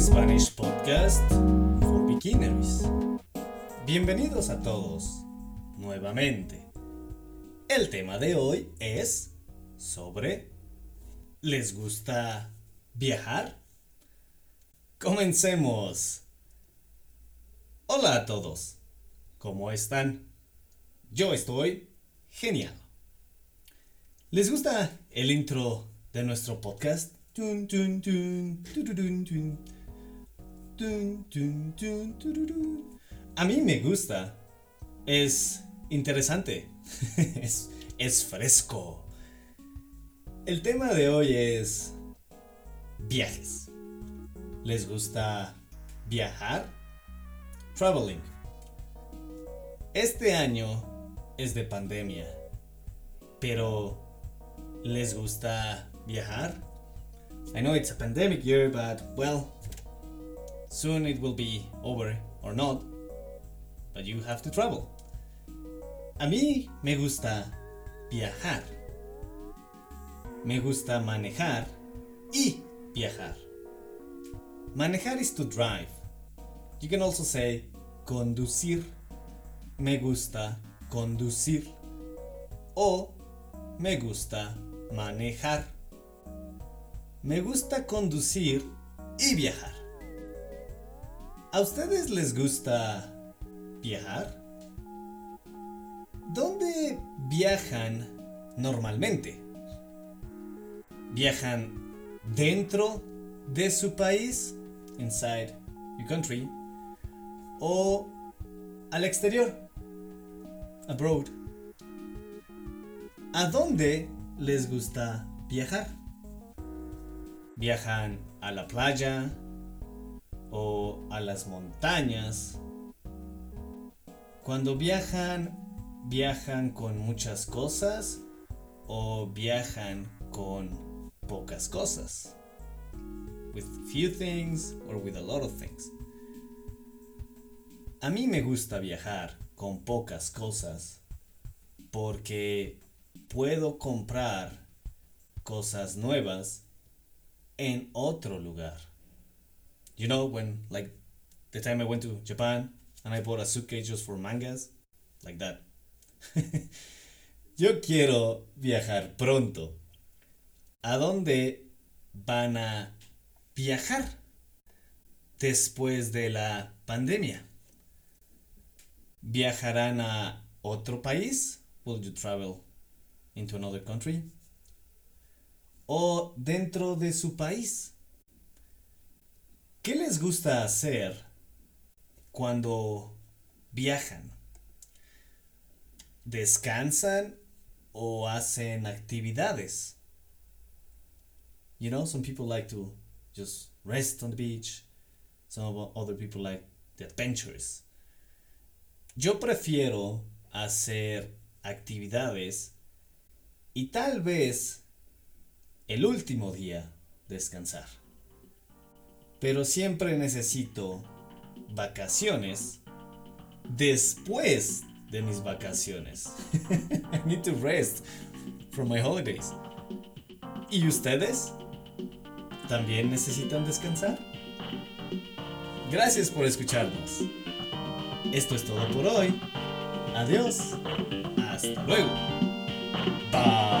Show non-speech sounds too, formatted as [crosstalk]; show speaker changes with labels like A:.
A: Spanish Podcast for Beginners. Bienvenidos a todos nuevamente. El tema de hoy es sobre ¿les gusta viajar? Comencemos. Hola a todos. ¿Cómo están? Yo estoy genial. ¿Les gusta el intro de nuestro podcast? A mí me gusta. Es interesante. [laughs] es, es fresco. El tema de hoy es viajes. ¿Les gusta viajar? Traveling. Este año es de pandemia, pero ¿les gusta viajar? I know it's a pandemic year, but well, soon it will be over or not, but you have to travel. A mí me gusta viajar. Me gusta manejar y viajar. Manejar is to drive. You can also say conducir. Me gusta conducir. O me gusta manejar. Me gusta conducir y viajar. ¿A ustedes les gusta viajar? ¿Dónde viajan normalmente? ¿Viajan dentro de su país? Inside your country. ¿O al exterior? Abroad. ¿A dónde les gusta viajar? viajan a la playa o a las montañas. Cuando viajan, viajan con muchas cosas o viajan con pocas cosas. With few things or with a lot of things. A mí me gusta viajar con pocas cosas porque puedo comprar cosas nuevas en otro lugar. You know, when, like, the time I went to Japan and I bought a suitcase just for mangas, like that. [laughs] Yo quiero viajar pronto. ¿A dónde van a viajar después de la pandemia? ¿Viajarán a otro país? Will you travel into another country? o dentro de su país. ¿Qué les gusta hacer cuando viajan? ¿Descansan o hacen actividades? You know, some people like to just rest on the beach. Some other people like the adventures. Yo prefiero hacer actividades y tal vez el último día descansar. Pero siempre necesito vacaciones después de mis vacaciones. [laughs] I need to rest from my holidays. ¿Y ustedes? ¿También necesitan descansar? Gracias por escucharnos. Esto es todo por hoy. Adiós. Hasta luego. Bye.